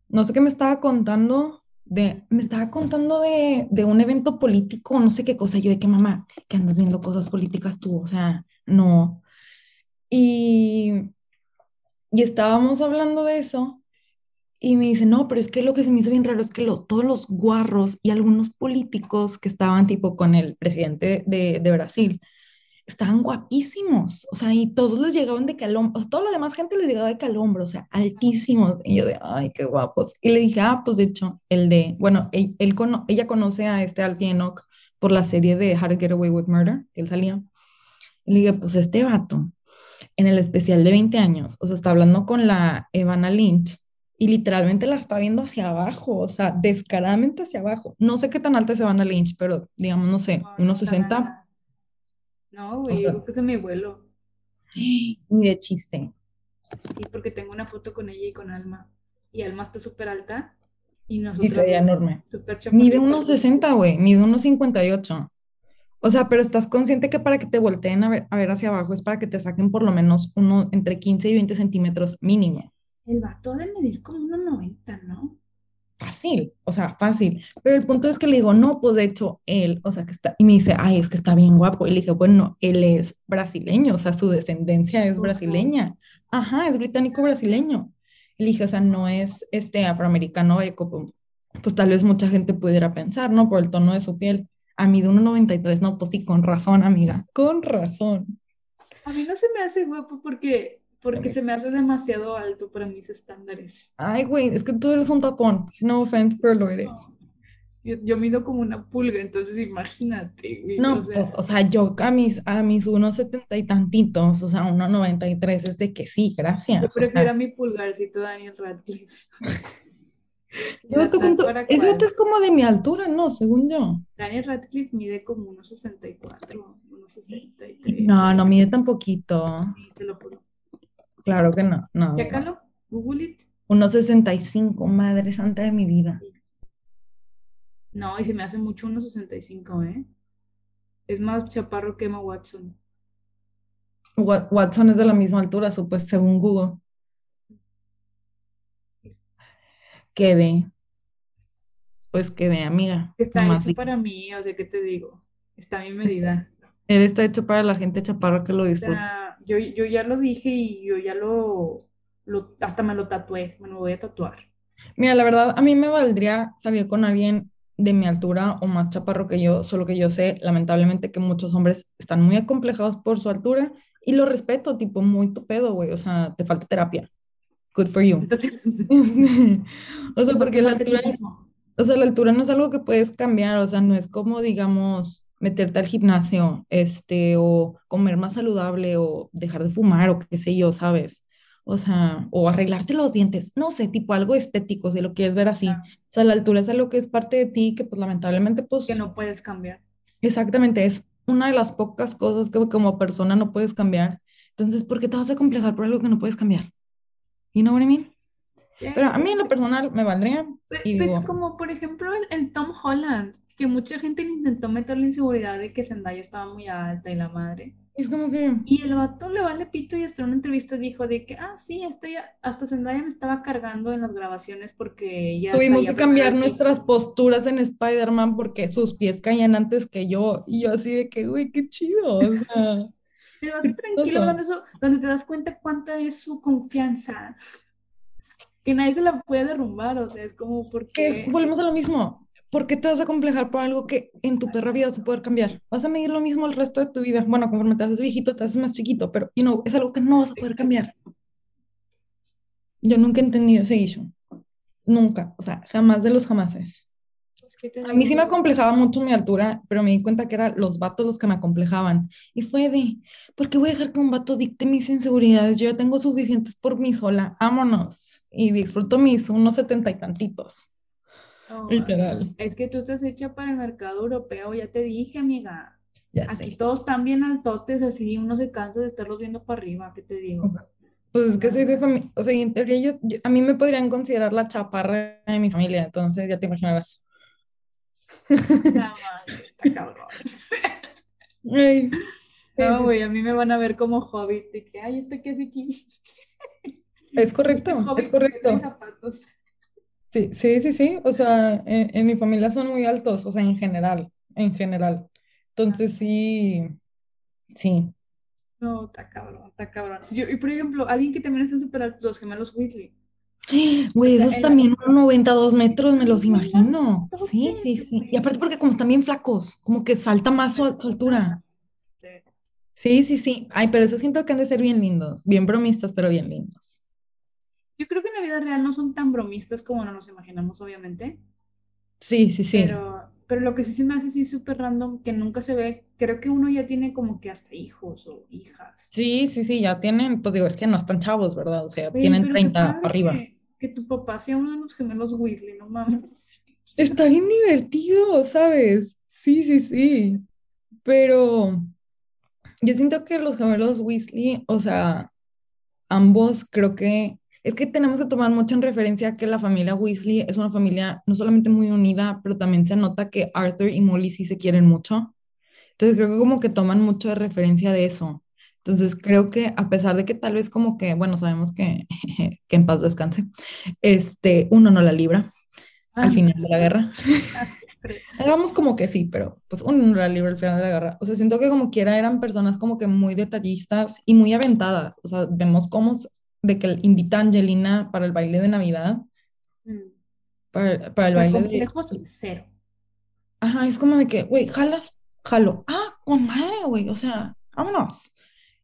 no sé qué me estaba contando de, me estaba contando de, de un evento político, no sé qué cosa. Yo de qué mamá, que andas viendo cosas políticas tú, o sea, no. Y, y estábamos hablando de eso y me dice, no, pero es que lo que se me hizo bien raro es que todos los guarros y algunos políticos que estaban tipo con el presidente de, de Brasil, estaban guapísimos, o sea, y todos les llegaban de calombro, o sea, toda la demás gente les llegaba de calombro, o sea, altísimos. Y yo de, ay, qué guapos. Y le dije, ah, pues de hecho, el de, bueno, él, ella conoce a este Alfie Enoch por la serie de How to Get Away with Murder, que él salía. Y le dije, pues este vato, en el especial de 20 años, o sea, está hablando con la Evana Lynch, y literalmente la está viendo hacia abajo, o sea, descaradamente hacia abajo. No sé qué tan alta se van a Lynch, pero digamos, no sé, unos 60. No, güey, creo que es de mi abuelo. <gasps> Ni de chiste. Sí, porque tengo una foto con ella y con Alma. Y Alma está súper alta. Y nosotros. Y enorme. Mide unos 60, güey, mide unos 58. O sea, pero estás consciente que para que te volteen a ver, a ver hacia abajo es para que te saquen por lo menos uno entre 15 y 20 centímetros mínimo. El vato de medir como 1,90, ¿no? Fácil, o sea, fácil. Pero el punto es que le digo, no, pues de hecho, él, o sea, que está, y me dice, ay, es que está bien guapo. Y le dije, bueno, él es brasileño, o sea, su descendencia es brasileña. Ajá, es británico-brasileño. Y le dije, o sea, no es este afroamericano, pues tal vez mucha gente pudiera pensar, ¿no? Por el tono de su piel. A mí de 1,93, no, pues sí, con razón, amiga, con razón. A mí no se me hace guapo porque porque se me hace demasiado alto para mis estándares. Ay, güey, es que tú eres un tapón. No offense, pero lo eres. Yo, mido como una pulga, entonces imagínate. no, o sea, pues, o sea, yo a mis, a mis 1,70 y tantitos, o sea, 1,93 es de que sí, gracias. Yo prefiero a mi pulgarcito Daniel Radcliffe. <laughs> yo te cuento, ese es como de mi altura, ¿no? Según yo. Daniel Radcliffe mide como unos 64, unos 63. No, no mide tan poquito. Sí, te lo juro. Claro que no, no. Chécalo, Google it. 1.65, madre santa de mi vida. No, y se me hace mucho 1.65, ¿eh? Es más chaparro que Emma Watson. Watson es de la misma altura, supuesto, según Google. Quede. Pues quede, amiga. Está hecho para mí, o sea, ¿qué te digo? Está bien medida. Él está hecho para la gente chaparra que lo disfruta yo, yo ya lo dije y yo ya lo, lo, hasta me lo tatué, me lo voy a tatuar. Mira, la verdad, a mí me valdría salir con alguien de mi altura o más chaparro que yo, solo que yo sé, lamentablemente, que muchos hombres están muy acomplejados por su altura y lo respeto, tipo, muy tu pedo, güey, o sea, te falta terapia. Good for you. <laughs> o sea, porque la altura, o sea, la altura no es algo que puedes cambiar, o sea, no es como, digamos, meterte al gimnasio, este, o comer más saludable, o dejar de fumar, o qué sé yo, ¿sabes? o sea, o arreglarte los dientes, no sé, tipo algo estético, si lo quieres ver así. O sea, la altura es algo que es parte de ti, que pues lamentablemente pues... Que no puedes cambiar. Exactamente, es una de las pocas cosas que como persona no puedes cambiar. Entonces, ¿por qué te vas a complejar por algo que no puedes cambiar? You know what I mean? Pero a mí en lo personal me valdría. Pues, pues como por ejemplo el, Tom Holland, que mucha gente intentó meter la inseguridad de que Zendaya estaba muy alta y la madre. Es como que... Y el vato le vale pito y hasta en una entrevista dijo de que, ah, sí, hasta, ya, hasta Zendaya me estaba cargando en las grabaciones porque ya... Tuvimos que cambiar nuestras posturas en Spider-Man porque sus pies caían antes que yo. Y yo así de que, güey, qué chido. O sea, te vas tranquilo hablando eso, donde te das cuenta cuánta es su confianza. Que nadie se la puede derrumbar, o sea, es como porque... volvemos a lo mismo. ¿Por qué te vas a complejar por algo que en tu perra vida se puede cambiar? Vas a medir lo mismo el resto de tu vida. Bueno, conforme te haces viejito, te haces más chiquito, pero you know, es algo que no vas a poder cambiar. Yo nunca he entendido ese issue. Nunca. O sea, jamás de los jamases. A mí sí me acomplejaba mucho mi altura, pero me di cuenta que eran los vatos los que me acomplejaban. Y fue de, ¿por qué voy a dejar que un vato dicte mis inseguridades? Yo ya tengo suficientes por mí sola, vámonos. Y disfruto mis unos setenta y tantitos. Literal. Es que tú estás hecha para el mercado europeo, ya te dije, amiga. Ya Aquí todos están bien altotes, así uno se cansa de estarlos viendo para arriba, ¿qué te digo? Pues es que soy de familia, o sea, en teoría yo, a mí me podrían considerar la chaparra de mi familia, entonces ya te <laughs> está cabrón. <laughs> no, güey, a mí me van a ver como hobbit, de que, ay, ¿este qué es aquí? <laughs> Es correcto, es correcto. Sí, sí, sí, sí, o sea, en, mi familia son muy altos, o sea, en general, en general. Entonces sí, sí. No, está cabrón, está cabrón. Yo, y por ejemplo, alguien que también es súper alto, los gemelos Weasley. <gasps> Güey, esos también 92 metros, me los imagino. Sí, sí, sí. Y aparte porque como están bien flacos, como que salta más su, altura. Sí, sí, sí. Ay, pero eso siento que han de ser bien lindos, bien bromistas, pero bien lindos. Yo creo que en la vida real no son tan bromistas como nos imaginamos, obviamente. Sí, sí, sí. Pero, pero lo que sí se me hace así súper random, que nunca se ve, creo que uno ya tiene como que hasta hijos o hijas. Sí, sí, sí, ya tienen, pues digo, es que no están chavos, ¿verdad? O sea, tienen 30 arriba que tu papá sea uno de los gemelos Weasley, no mames. Está bien divertido, ¿sabes? Sí, sí, sí. Pero yo siento que los gemelos Weasley, o sea, ambos creo que es que tenemos que tomar mucho en referencia que la familia Weasley es una familia no solamente muy unida, pero también se nota que Arthur y Molly sí se quieren mucho. Entonces creo que como que toman mucho de referencia de eso. Entonces creo que a pesar de que tal vez como que, bueno, sabemos que, <laughs> que en paz descanse, este, uno no la libra al ah. final de la guerra. <laughs> <laughs> Hagamos como que sí, pero pues uno no la libra al final de la guerra. O sea, siento que como quiera eran personas como que muy detallistas y muy aventadas. O sea, vemos cómo de que invita a Angelina para el baile de Navidad. Mm. Para, para el baile de... cero. Ajá, es como de que, güey, jalas, jalo. Ah, con madre, güey, o sea, vámonos.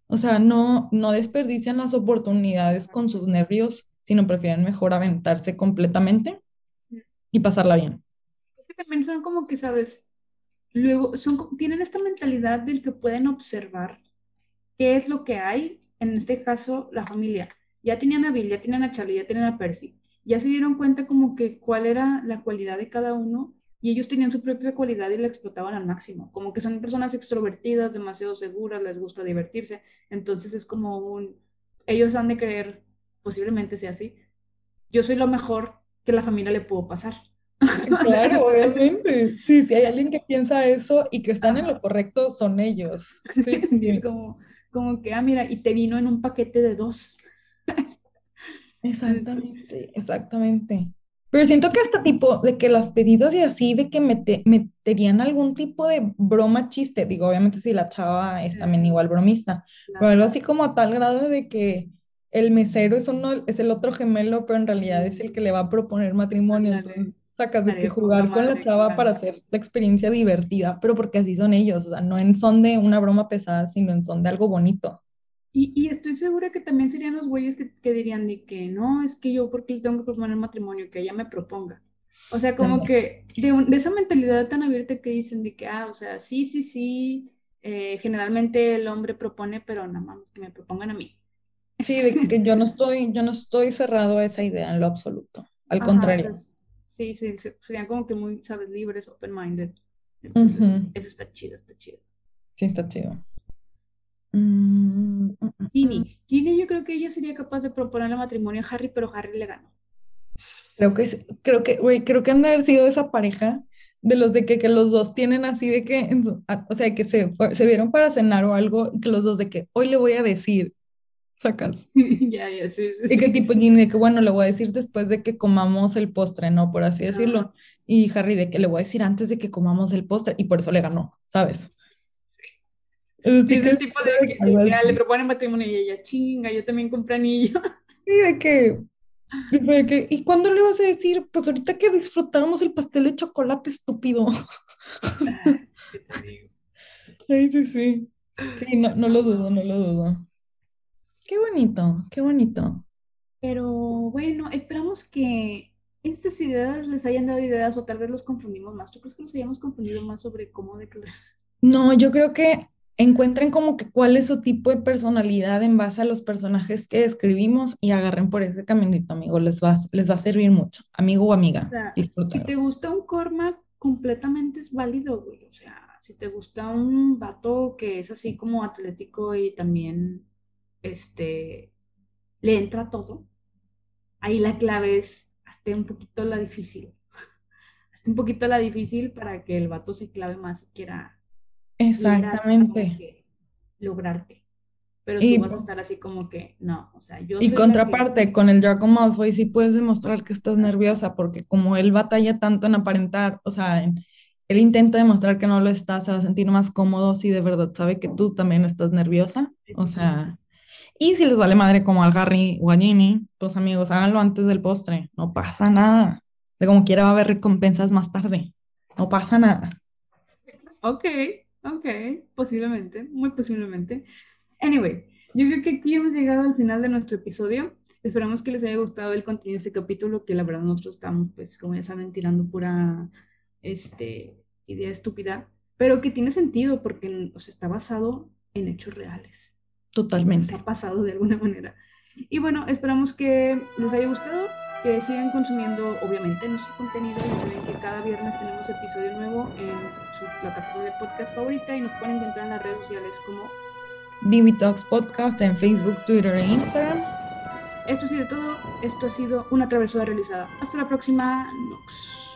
O sea, no, no desperdician las oportunidades con sus nervios, sino prefieren mejor aventarse completamente y pasarla bien. También son como que, ¿sabes? Luego, son, tienen esta mentalidad del que pueden observar qué es lo que hay, en este caso, la familia. Ya tenían a Bill, ya tenían a Charlie, ya tenían a Percy. Ya se dieron cuenta como que cuál era la cualidad de cada uno y ellos tenían su propia cualidad y la explotaban al máximo, como que son personas extrovertidas, demasiado seguras, les gusta divertirse, entonces es como un, ellos han de creer, posiblemente sea así, yo soy lo mejor que la familia le pudo pasar. Claro, <laughs> obviamente. Sí, si hay alguien que piensa eso y que están en lo correcto, son ellos. <laughs> Sí, como, como que, ah, mira, y te vino en un paquete de dos. Exactamente, exactamente. Pero siento que hasta tipo de que las pedidas y así, de que meterían algún tipo de broma chiste, digo, obviamente si la chava es también igual bromista, pero algo así como a tal grado de que el mesero es, uno, es el otro gemelo, pero en realidad es el que le va a proponer matrimonio. Entonces, sacas de que jugar con la chava para hacer la experiencia divertida, pero porque así son ellos, o sea, no en son de una broma pesada, sino en son de algo bonito. Y, estoy segura que también serían los güeyes que, dirían de que no, es que yo porque le tengo que proponer matrimonio, que ella me proponga. O sea, como que de, esa mentalidad tan abierta que dicen de que, ah, o sea, sí, sí, sí, eh, generalmente el hombre propone, pero no mames, que me propongan a mí. Sí, de que yo no estoy, yo no estoy cerrado a esa idea en lo absoluto. Al contrario. sí, sí, serían como que muy, sabes, libres, open-minded. Entonces, eso está chido, está chido. Sí, está chido. Mm, mm, mm, Ginny, Ginny, yo creo que ella sería capaz de proponerle matrimonio a Harry, pero Harry le ganó. Creo que, creo que, güey, creo que han de haber sido esa pareja de los de que, que los dos tienen así de que, o sea, que se, se vieron para cenar o algo y que los dos de que hoy le voy a decir, sacas. <laughs> ya, ya, sí, sí. Y que tipo Ginny de que, bueno, le voy a decir después de que comamos el postre, ¿no? Por así decirlo. Y Harry de que le voy a decir antes de que comamos el postre y por eso le ganó, ¿sabes? Ese tipo de que, le proponen matrimonio y ella, chinga, yo también compré anillo. <laughs> Y de que, de que, ¿y cuándo le vas a decir? Pues ahorita que disfrutáramos el pastel de chocolate, estúpido. <laughs> sí, sí, sí. Sí, no, no lo dudo, no lo dudo. Qué bonito, qué bonito. Pero bueno, esperamos que estas ideas les hayan dado ideas o tal vez los confundimos más. ¿Tú crees que nos hayamos confundido más sobre cómo declarar? No, yo creo que encuentren como que cuál es su tipo de personalidad en base a los personajes que escribimos y agarren por ese caminito, amigo, les va, les va a servir mucho, amigo o amiga. O sea, si te gusta un Cormac, completamente es válido, güey, o sea, si te gusta un vato que es así como atlético y también, este, le entra todo, ahí la clave es, hazte un poquito la difícil, <laughs> hazte un poquito la difícil para que el vato se clave más y quiera Exactamente. Lograrte. Pero tú vas a estar así como que, no, o sea, yo... Y contraparte, con el Draco Malfoy sí puedes demostrar que estás nerviosa, porque como él batalla tanto en aparentar, o sea, en, él intenta demostrar que no lo está, se va a sentir más cómodo si de verdad sabe que tú también estás nerviosa. O sea, y si les vale madre como al Harry o a Ginny, pues amigos, háganlo antes del postre, no pasa nada. De como quiera va a haber recompensas más tarde, no pasa nada. Ok, Ok, posiblemente, muy posiblemente. Anyway, yo creo que aquí hemos llegado al final de nuestro episodio. Esperamos que les haya gustado el contenido de este capítulo, que la verdad nosotros estamos, pues, como ya saben, tirando pura este, idea estúpida, pero que tiene sentido porque o está basado en hechos reales. Totalmente. ha pasado de alguna manera. Y bueno, esperamos que les haya gustado que sigan consumiendo obviamente nuestro contenido. Ya saben que cada viernes tenemos episodio nuevo en su plataforma de podcast favorita y nos pueden encontrar en las redes sociales como BB Talks Podcast en Facebook, Twitter e Instagram. Esto ha sido todo. Esto ha sido una travesura realizada. Hasta la próxima. Nox.